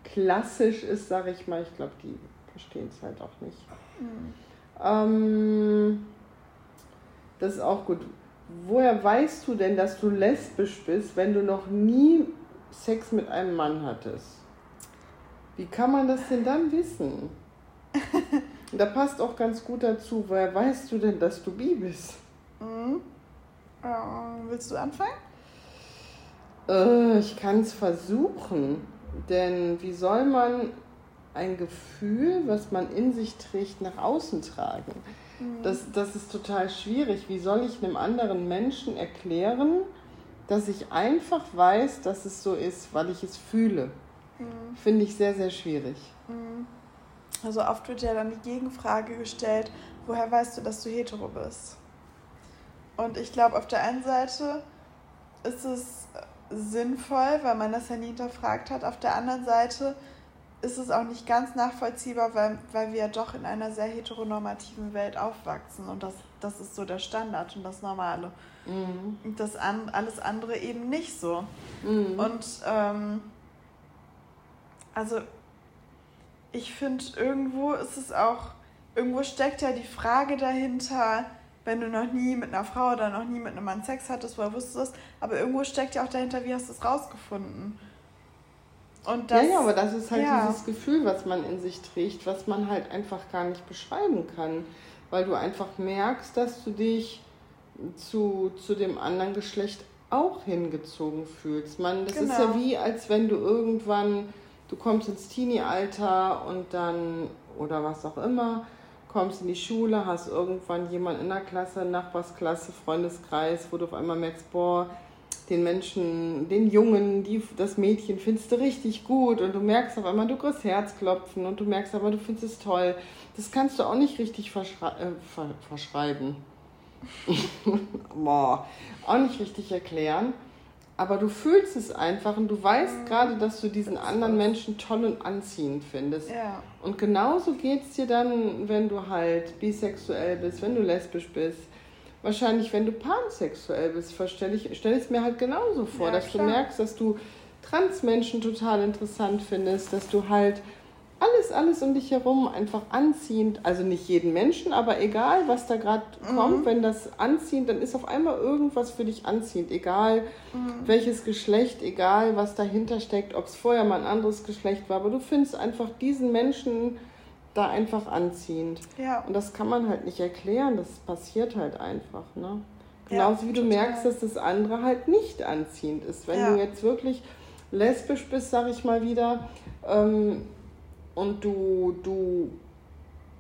klassisch ist, sage ich mal, ich glaube, die verstehen es halt auch nicht. Mhm. Ähm, das ist auch gut. Woher weißt du denn, dass du lesbisch bist, wenn du noch nie Sex mit einem Mann hattest? Wie kann man das denn dann wissen? da passt auch ganz gut dazu, woher weißt du denn, dass du bi bist? Mhm. Äh, willst du anfangen? Äh, ich kann es versuchen. Denn wie soll man ein Gefühl, was man in sich trägt, nach außen tragen? Mhm. Das, das ist total schwierig. Wie soll ich einem anderen Menschen erklären, dass ich einfach weiß, dass es so ist, weil ich es fühle? Mhm. Finde ich sehr, sehr schwierig. Mhm. Also oft wird ja dann die Gegenfrage gestellt, woher weißt du, dass du hetero bist? Und ich glaube, auf der einen Seite ist es sinnvoll, weil man das ja nie hinterfragt hat. Auf der anderen Seite ist es auch nicht ganz nachvollziehbar, weil, weil wir ja doch in einer sehr heteronormativen Welt aufwachsen und das, das ist so der Standard und das Normale. Mhm. Und das an, alles andere eben nicht so. Mhm. Und ähm, also ich finde, irgendwo ist es auch, irgendwo steckt ja die Frage dahinter, wenn du noch nie mit einer Frau oder noch nie mit einem Mann Sex hattest, woher wusstest du aber irgendwo steckt ja auch dahinter, wie hast du es rausgefunden? Und das, ja, ja, aber das ist halt ja. dieses Gefühl, was man in sich trägt, was man halt einfach gar nicht beschreiben kann. Weil du einfach merkst, dass du dich zu, zu dem anderen Geschlecht auch hingezogen fühlst. Man, das genau. ist ja genau. wie, als wenn du irgendwann, du kommst ins Teenie-Alter und dann, oder was auch immer, kommst in die Schule, hast irgendwann jemanden in der Klasse, Nachbarsklasse, Freundeskreis, wo du auf einmal merkst, boah, den Menschen, den Jungen, die, das Mädchen findest du richtig gut und du merkst auf einmal, du kriegst Herzklopfen und du merkst aber, du findest es toll. Das kannst du auch nicht richtig verschrei äh, ver verschreiben. Boah, auch nicht richtig erklären. Aber du fühlst es einfach und du weißt mhm. gerade, dass du diesen anderen Menschen toll und anziehend findest. Ja. Und genauso geht es dir dann, wenn du halt bisexuell bist, wenn du lesbisch bist wahrscheinlich, wenn du pansexuell bist, stelle ich es stell mir halt genauso vor, ja, dass klar. du merkst, dass du Transmenschen total interessant findest, dass du halt alles, alles um dich herum einfach anziehend, also nicht jeden Menschen, aber egal, was da gerade mhm. kommt, wenn das anziehend, dann ist auf einmal irgendwas für dich anziehend, egal mhm. welches Geschlecht, egal was dahinter steckt, ob es vorher mal ein anderes Geschlecht war, aber du findest einfach diesen Menschen da einfach anziehend. Ja. Und das kann man halt nicht erklären, das passiert halt einfach. Ne? Genauso ja, wie du total. merkst, dass das andere halt nicht anziehend ist. Wenn ja. du jetzt wirklich lesbisch bist, sag ich mal wieder, ähm, und du, du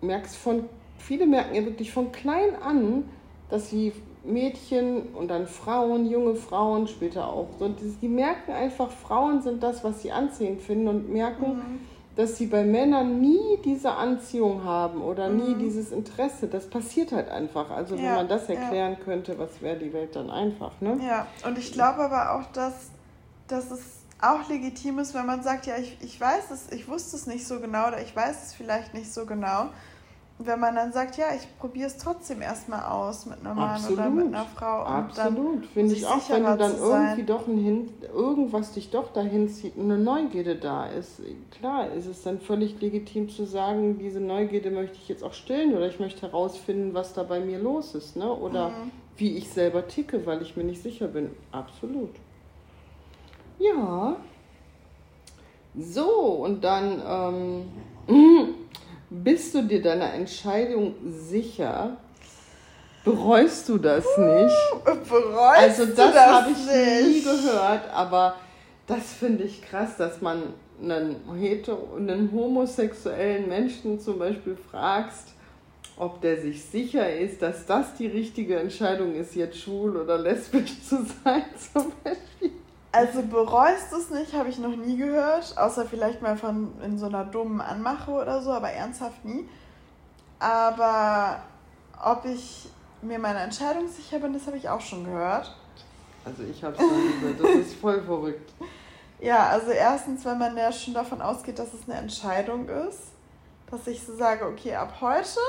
merkst von, viele merken ja wirklich von klein an, dass sie Mädchen und dann Frauen, junge Frauen später auch, so, die, merken einfach, Frauen sind das, was sie anziehend finden und merken, mhm dass sie bei Männern nie diese Anziehung haben oder nie mhm. dieses Interesse. Das passiert halt einfach. Also ja, wenn man das erklären ja. könnte, was wäre die Welt dann einfach, ne? Ja, und ich glaube aber auch, dass, dass es auch legitim ist, wenn man sagt, ja, ich, ich weiß es, ich wusste es nicht so genau oder ich weiß es vielleicht nicht so genau wenn man dann sagt, ja, ich probiere es trotzdem erstmal aus mit einem Mann oder mit einer Frau. Absolut, finde ich auch, wenn du dann irgendwie doch ein Hin irgendwas dich doch dahin zieht und eine Neugierde da ist. Klar, ist es dann völlig legitim zu sagen, diese Neugierde möchte ich jetzt auch stillen oder ich möchte herausfinden, was da bei mir los ist, ne? Oder mhm. wie ich selber ticke, weil ich mir nicht sicher bin. Absolut. Ja. So, und dann ähm, Bist du dir deiner Entscheidung sicher? Bereust du das nicht? Bereust also das, das habe ich nicht. nie gehört, aber das finde ich krass, dass man einen, hetero, einen homosexuellen Menschen zum Beispiel fragst, ob der sich sicher ist, dass das die richtige Entscheidung ist, jetzt schwul oder lesbisch zu sein, zum Beispiel. Also bereust es nicht, habe ich noch nie gehört, außer vielleicht mal von in so einer dummen Anmache oder so, aber ernsthaft nie. Aber ob ich mir meiner Entscheidung sicher bin, das habe ich auch schon gehört. Also ich habe es gehört, das ist voll verrückt. Ja, also erstens, wenn man ja schon davon ausgeht, dass es eine Entscheidung ist, dass ich so sage, okay, ab heute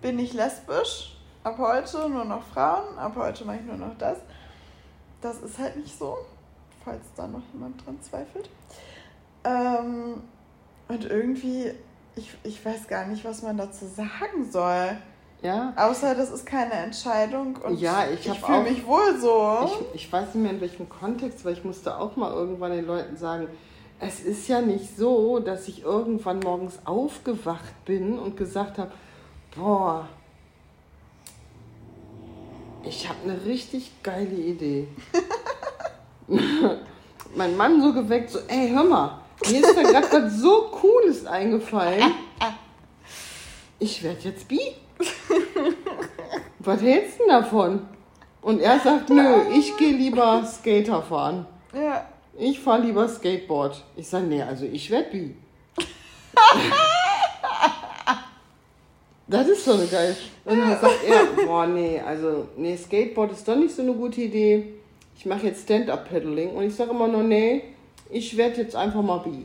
bin ich lesbisch, ab heute nur noch Frauen, ab heute mache ich nur noch das. Das ist halt nicht so falls da noch jemand dran zweifelt. Ähm, und irgendwie, ich, ich weiß gar nicht, was man dazu sagen soll. Ja. Außer das ist keine Entscheidung und ja, ich, ich fühle mich wohl so. Ich, ich weiß nicht mehr in welchem Kontext, weil ich musste auch mal irgendwann den Leuten sagen, es ist ja nicht so, dass ich irgendwann morgens aufgewacht bin und gesagt habe, boah, ich habe eine richtig geile Idee. mein Mann so geweckt, so, ey, hör mal, mir ist da gerade was so Cooles eingefallen. Ich werde jetzt bi. Was hältst du denn davon? Und er sagt, nö, ich gehe lieber Skater fahren. Ja. Ich fahre lieber Skateboard. Ich sage, nee, also ich werde bi. das ist so eine geile. Und dann sagt er, boah, nee, also, nee, Skateboard ist doch nicht so eine gute Idee ich mache jetzt Stand-Up-Paddling und ich sage immer nur, nee, ich werde jetzt einfach mal bi.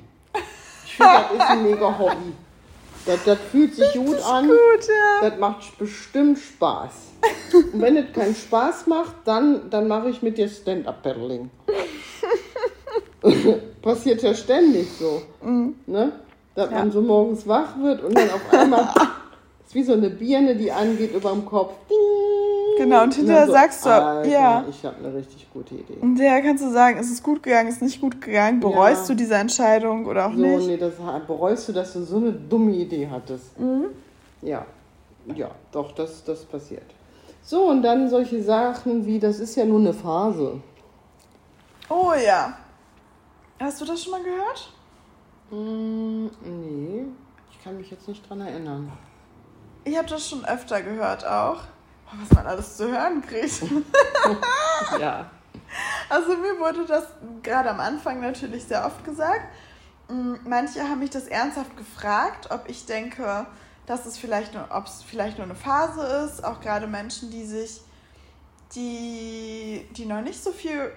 Ich finde, das ist ein mega Hobby. Das, das fühlt sich gut an. Gut, ja. Das macht bestimmt Spaß. Und wenn es keinen Spaß macht, dann, dann mache ich mit dir Stand-Up-Paddling. Passiert ja ständig so. Mhm. Ne? Dass ja. man so morgens wach wird und dann auf einmal ist wie so eine Birne, die angeht über dem Kopf. Ding, Genau, und hinterher so, sagst du, Alter, ja. Ich habe eine richtig gute Idee. Und hinterher kannst du sagen, ist es gut gegangen, ist nicht gut gegangen, bereust ja. du diese Entscheidung oder auch so, nicht? Nee, das bereust du, dass du so eine dumme Idee hattest. Mhm. Ja, ja, doch, das, das passiert. So, und dann solche Sachen wie, das ist ja nur eine Phase. Oh ja. Hast du das schon mal gehört? Mm, nee, ich kann mich jetzt nicht dran erinnern. Ich habe das schon öfter gehört auch was man alles zu hören kriegt. ja. Also mir wurde das gerade am Anfang natürlich sehr oft gesagt. Mm, manche haben mich das ernsthaft gefragt, ob ich denke, dass es vielleicht nur, ob es vielleicht nur eine Phase ist. Auch gerade Menschen, die sich, die, die noch nicht so viel,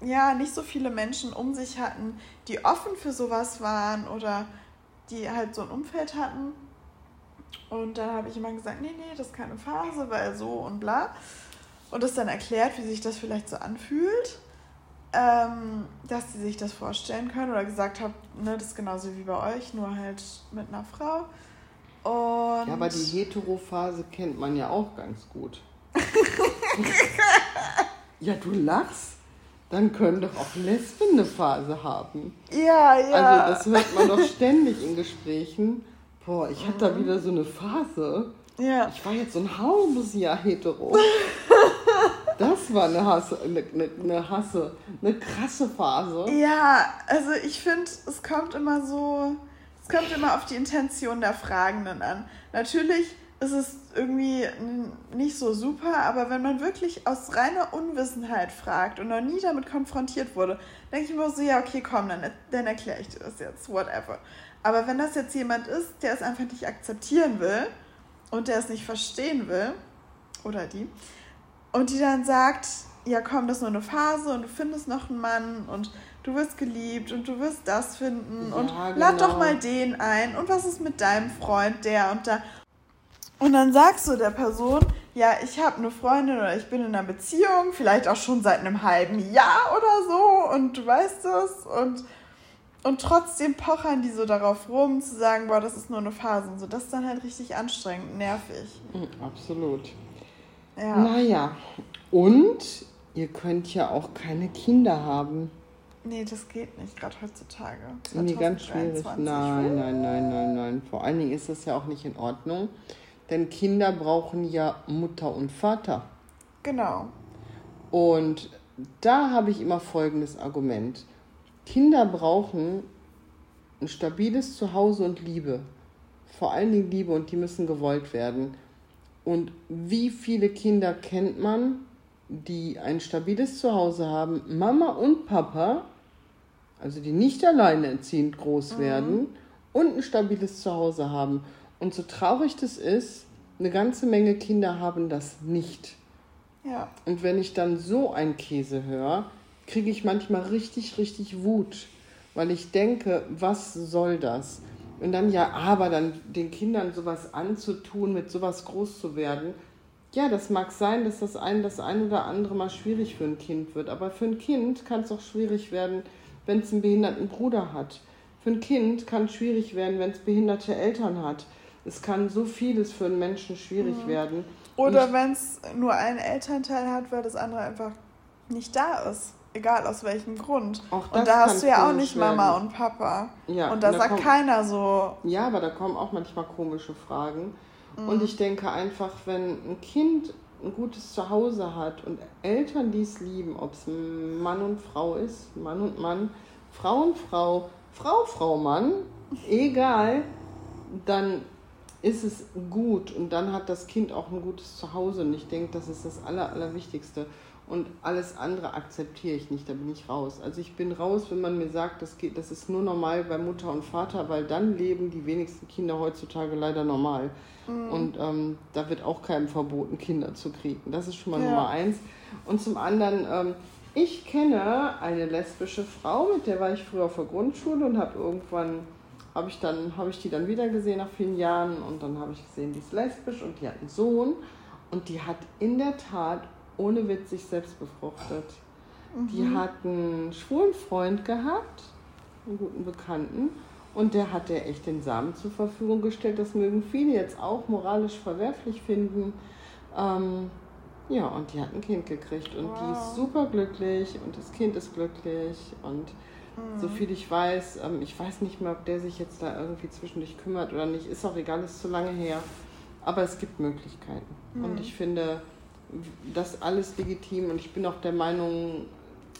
ja, nicht so viele Menschen um sich hatten, die offen für sowas waren oder die halt so ein Umfeld hatten. Und dann habe ich immer gesagt, nee, nee, das ist keine Phase, weil so und bla. Und das dann erklärt, wie sich das vielleicht so anfühlt, ähm, dass sie sich das vorstellen können oder gesagt habe, ne, das ist genauso wie bei euch, nur halt mit einer Frau. Und ja, aber die Heterophase kennt man ja auch ganz gut. ja, du lachst. Dann können doch auch Lesben eine Phase haben. Ja, ja. Also das hört man doch ständig in Gesprächen. Boah, ich hatte da mhm. wieder so eine Phase. Ja. Ich war jetzt so ein halbes Jahr hetero. Das war eine Hasse, eine, eine, eine Hasse, eine krasse Phase. Ja, also ich finde, es kommt immer so, es kommt immer auf die Intention der Fragenden an. Natürlich ist es irgendwie nicht so super, aber wenn man wirklich aus reiner Unwissenheit fragt und noch nie damit konfrontiert wurde, denke ich mir so, ja, okay, komm, dann, dann erkläre ich dir das jetzt, whatever. Aber wenn das jetzt jemand ist, der es einfach nicht akzeptieren will und der es nicht verstehen will, oder die, und die dann sagt, ja komm, das ist nur eine Phase und du findest noch einen Mann und du wirst geliebt und du wirst das finden ja, und genau. lad doch mal den ein und was ist mit deinem Freund, der und da. Und dann sagst du der Person, ja, ich habe eine Freundin oder ich bin in einer Beziehung, vielleicht auch schon seit einem halben Jahr oder so und du weißt es und und trotzdem pochern die so darauf rum, zu sagen, boah, das ist nur eine Phase und so. Das ist dann halt richtig anstrengend, nervig. Mm, absolut. Ja. Naja, und ihr könnt ja auch keine Kinder haben. Nee, das geht nicht, gerade heutzutage. Nee, ganz schwierig. Nein, nein, nein, nein, nein. Vor allen Dingen ist das ja auch nicht in Ordnung. Denn Kinder brauchen ja Mutter und Vater. Genau. Und da habe ich immer folgendes Argument. Kinder brauchen ein stabiles Zuhause und Liebe. vor allen Dingen Liebe und die müssen gewollt werden. Und wie viele Kinder kennt man, die ein stabiles Zuhause haben, Mama und Papa, also die nicht alleinerziehend groß mhm. werden und ein stabiles Zuhause haben. Und so traurig das ist, eine ganze Menge Kinder haben das nicht. Ja. Und wenn ich dann so ein Käse höre, kriege ich manchmal richtig, richtig Wut, weil ich denke, was soll das? Und dann ja, aber dann den Kindern sowas anzutun, mit sowas groß zu werden, ja, das mag sein, dass das ein, das ein oder andere mal schwierig für ein Kind wird. Aber für ein Kind kann es auch schwierig werden, wenn es einen behinderten Bruder hat. Für ein Kind kann es schwierig werden, wenn es behinderte Eltern hat. Es kann so vieles für einen Menschen schwierig mhm. werden. Oder wenn es nur einen Elternteil hat, weil das andere einfach nicht da ist. Egal aus welchem Grund. und da hast du ja auch nicht werden. Mama und Papa. Ja, und da, und da sagt kommt, keiner so. Ja, aber da kommen auch manchmal komische Fragen. Mhm. Und ich denke einfach, wenn ein Kind ein gutes Zuhause hat und Eltern dies lieben, ob es Mann und Frau ist, Mann und Mann, Frau und Frau, Frau, Frau, Mann, egal, dann ist es gut und dann hat das Kind auch ein gutes Zuhause und ich denke, das ist das Aller, Allerwichtigste. Und alles andere akzeptiere ich nicht, da bin ich raus. Also ich bin raus, wenn man mir sagt, das, geht, das ist nur normal bei Mutter und Vater, weil dann leben die wenigsten Kinder heutzutage leider normal. Mhm. Und ähm, da wird auch keinem verboten, Kinder zu kriegen. Das ist schon mal ja. Nummer eins. Und zum anderen, ähm, ich kenne eine lesbische Frau, mit der war ich früher auf der Grundschule und habe irgendwann habe ich dann habe ich die dann wieder gesehen nach vielen Jahren und dann habe ich gesehen, die ist lesbisch und die hat einen Sohn und die hat in der Tat ohne Witz sich selbst befruchtet. Mhm. Die hat einen schwulen Freund gehabt, einen guten Bekannten und der hat der echt den Samen zur Verfügung gestellt. Das mögen viele jetzt auch moralisch verwerflich finden. Ähm, ja, und die hat ein Kind gekriegt und wow. die ist super glücklich und das Kind ist glücklich und so mhm. viel ich weiß, ähm, ich weiß nicht mehr, ob der sich jetzt da irgendwie zwischendurch kümmert oder nicht, ist auch egal, ist zu lange her. Aber es gibt Möglichkeiten. Mhm. Und ich finde das alles legitim und ich bin auch der Meinung,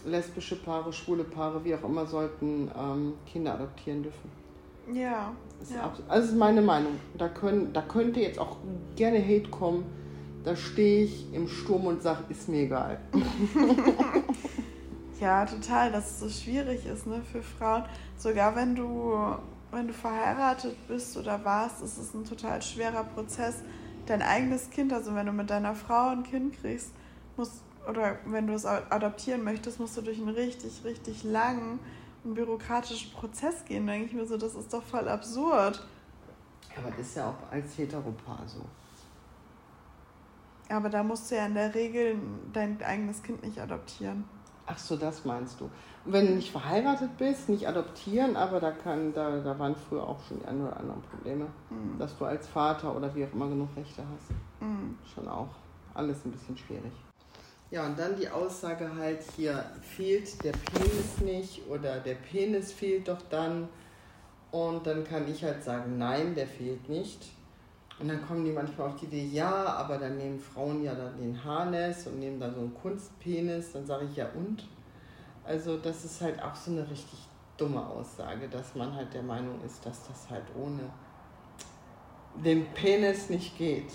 lesbische Paare, schwule Paare, wie auch immer, sollten ähm, Kinder adoptieren dürfen. Ja. Das ist, ja. also ist meine Meinung. Da, können, da könnte jetzt auch gerne Hate kommen. Da stehe ich im Sturm und sage, ist mir egal. Ja, total, dass es so schwierig ist ne, für Frauen. Sogar wenn du, wenn du verheiratet bist oder warst, ist es ein total schwerer Prozess. Dein eigenes Kind, also wenn du mit deiner Frau ein Kind kriegst, musst, oder wenn du es adoptieren möchtest, musst du durch einen richtig, richtig langen und bürokratischen Prozess gehen. Da denke ich mir so, das ist doch voll absurd. Aber das ist ja auch als Heteropaar so. Aber da musst du ja in der Regel dein eigenes Kind nicht adoptieren. Ach so, das meinst du. Und wenn du nicht verheiratet bist, nicht adoptieren, aber da, kann, da, da waren früher auch schon die ein oder anderen Probleme, mhm. dass du als Vater oder wie auch immer genug Rechte hast. Mhm. Schon auch alles ein bisschen schwierig. Ja, und dann die Aussage halt hier, fehlt der Penis nicht oder der Penis fehlt doch dann. Und dann kann ich halt sagen, nein, der fehlt nicht. Und dann kommen die manchmal auf die Idee, ja, aber dann nehmen Frauen ja dann den Harness und nehmen da so einen Kunstpenis. Dann sage ich ja und. Also das ist halt auch so eine richtig dumme Aussage, dass man halt der Meinung ist, dass das halt ohne den Penis nicht geht.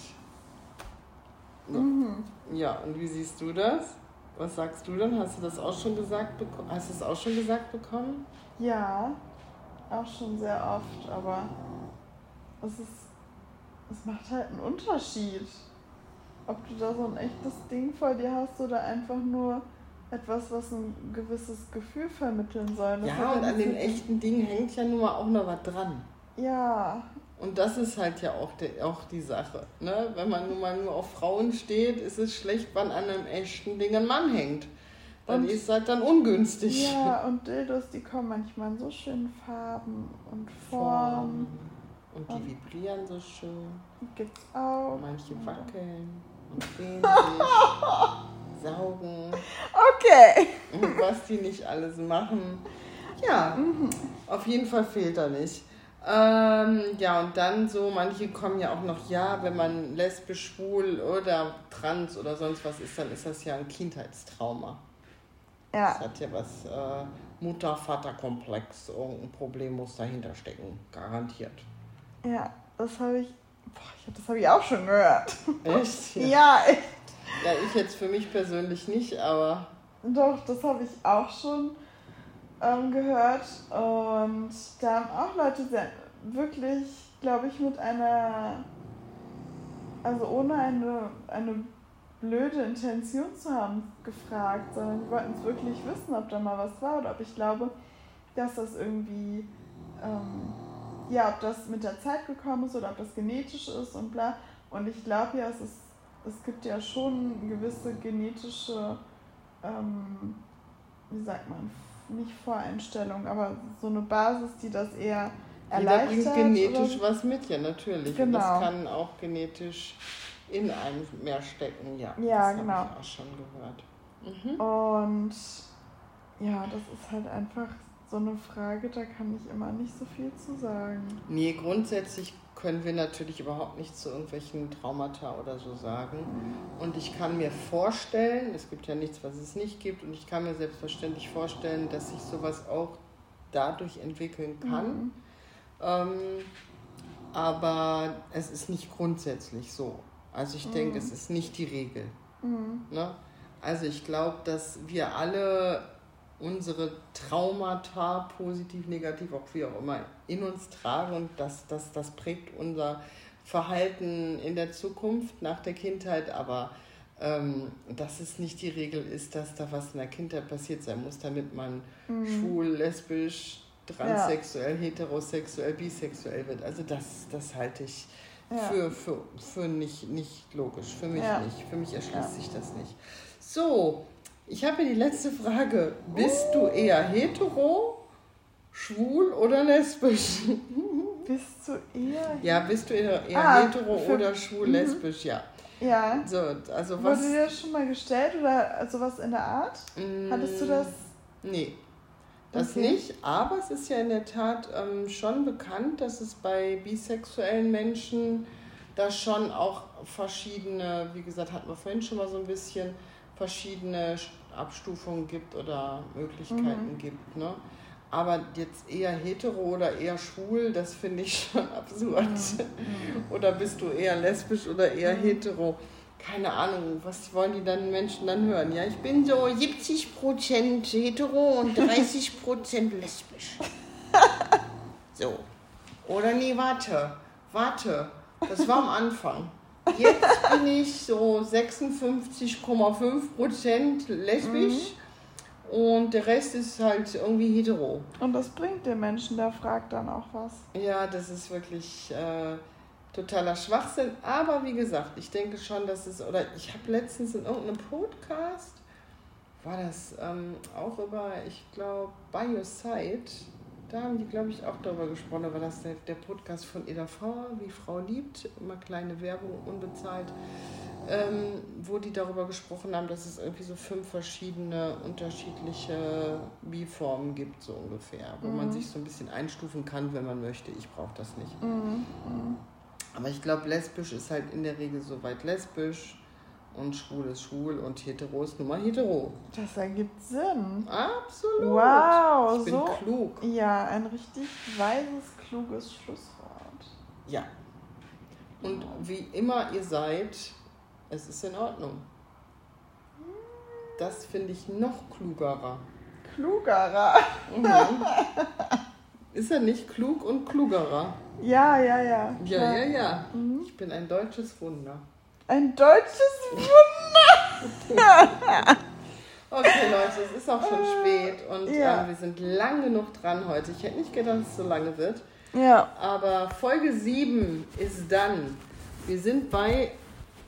Ja. Mhm. ja, und wie siehst du das? Was sagst du denn? Hast du das auch schon gesagt bekommen? Hast du es auch schon gesagt bekommen? Ja, auch schon sehr oft, aber es ist es macht halt einen Unterschied, ob du da so ein echtes Ding vor dir hast oder einfach nur etwas, was ein gewisses Gefühl vermitteln soll. Das ja, und an dem echten Ding hängt ja nun mal auch noch was dran. Ja. Und das ist halt ja auch, die, auch die Sache. Ne? Wenn man nun mal nur auf Frauen steht, ist es schlecht, wenn an einem echten Ding ein Mann hängt. Dann und, ist es halt dann ungünstig. Ja, und Dildos, die kommen manchmal in so schönen Farben und Formen. Form. Und die vibrieren so schön. Gibt's auch. Manche wackeln und drehen sich, saugen. Okay. Was die nicht alles machen. Ja, mhm. auf jeden Fall fehlt er nicht. Ähm, ja, und dann so, manche kommen ja auch noch, ja, wenn man lesbisch, schwul oder trans oder sonst was ist, dann ist das ja ein Kindheitstrauma. Ja. Das hat ja was äh, Mutter-Vater-Komplex, irgendein Problem muss dahinter stecken, garantiert. Ja, das habe ich, boah, ich das habe ich auch schon gehört. Echt? Ja, echt. Ja, ich jetzt für mich persönlich nicht, aber Doch, das habe ich auch schon ähm, gehört. Und da haben auch Leute sehr, wirklich, glaube ich, mit einer, also ohne eine, eine blöde Intention zu haben, gefragt, sondern die wollten es wirklich wissen, ob da mal was war oder ob ich glaube, dass das irgendwie, ähm, ja, ob das mit der Zeit gekommen ist oder ob das genetisch ist und bla. Und ich glaube ja, es ist, es gibt ja schon gewisse genetische, ähm, wie sagt man, nicht Voreinstellung, aber so eine Basis, die das eher jeder erleichtert. bringt genetisch oder- was mit, ja natürlich. Und Genau. das kann auch genetisch in einem mehr stecken, ja. Ja, das genau. habe ich auch schon gehört. Mhm. Und ja, das ist halt einfach so eine Frage, da kann ich immer nicht so viel zu sagen. Nee, grundsätzlich können wir natürlich überhaupt nichts zu irgendwelchen Traumata oder so sagen. Und ich kann mir vorstellen, es gibt ja nichts, was es nicht gibt, und ich kann mir selbstverständlich vorstellen, dass sich sowas auch dadurch entwickeln kann. Mhm. Ähm, aber es ist nicht grundsätzlich so. Also ich denke, Mhm. es ist nicht die Regel. Mhm. Ne? Also ich glaube, dass wir alle unsere Traumata, positiv, negativ, auch wie auch immer, in uns tragen und das, das, das prägt unser Verhalten in der Zukunft, nach der Kindheit, aber ähm, dass es nicht die Regel ist, dass da was in der Kindheit passiert sein muss, damit man Mhm. schwul, lesbisch, transsexuell, heterosexuell, bisexuell wird. Also das, das halte ich Ja. für, für, für nicht, nicht logisch. Für mich Ja. nicht. Für mich erschließt Ja. sich das nicht. So, ich habe die letzte Frage. Bist du eher hetero, schwul oder lesbisch? Bist du eher. ja, bist du eher, eher Ah, hetero für- oder schwul, Mhm. lesbisch? Ja. Ja. So, also was. Wurde dir das schon mal gestellt oder sowas in der Art? Hattest du das? Nee, das Okay. nicht. Aber es ist ja in der Tat ähm, schon bekannt, dass es bei bisexuellen Menschen da schon auch verschiedene, wie gesagt, hatten wir vorhin schon mal so ein bisschen, verschiedene Abstufungen gibt oder Möglichkeiten Mhm. gibt. Ne? Aber jetzt eher hetero oder eher schwul, das finde ich schon absurd. Oder bist du eher lesbisch oder eher Mhm. hetero? Keine Ahnung, was wollen die dann Menschen dann hören? Ja, ich bin so 70% hetero und 30% lesbisch. So. Oder nee, warte, warte, das war am Anfang. Jetzt bin ich so 56,5% lesbisch und der Rest ist halt irgendwie hetero. Und das bringt den Menschen, der fragt dann auch was. Ja, das ist wirklich äh, totaler Schwachsinn. Aber wie gesagt, ich denke schon, dass es, oder ich habe letztens in irgendeinem Podcast, war das ähm, auch über, ich glaube, By Your Side, da haben die, glaube ich, auch darüber gesprochen, aber das der, der Podcast von Eda Frau, wie Frau liebt, immer kleine Werbung, unbezahlt, ähm, wo die darüber gesprochen haben, dass es irgendwie so fünf verschiedene unterschiedliche Bi-Formen gibt, so ungefähr, wo man Mhm. sich so ein bisschen einstufen kann, wenn man möchte. Ich brauche das nicht. Mhm. Mhm. Aber ich glaube, lesbisch ist halt in der Regel soweit lesbisch und schwul ist schwul und hetero ist nun mal hetero. Das ergibt Sinn. Absolut. Wow, ich bin so. klug. Ja, ein richtig weises, kluges Schlusswort. Ja. Und wie immer ihr seid, es ist in Ordnung. Das finde ich noch klugerer. Klugerer. Mhm. ist er nicht klug und klugerer? Ja, ja, ja. Ja, ja, ja. Mhm. Ich bin ein deutsches Wunder. Ein deutsches Wunder. Okay, Leute, es ist auch schon spät und Ja. ähm, wir sind lang genug dran heute. Ich hätte nicht gedacht, dass es so lange wird. Ja. Aber Folge 7 ist dann. Wir sind bei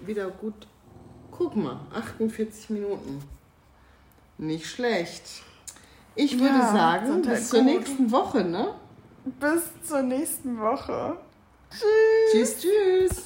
wieder gut, guck mal, 48 Minuten. Nicht schlecht. Ich würde Ja, sagen, bis zur gut. nächsten Woche, ne? Bis zur nächsten Woche. Tschüss, tschüss.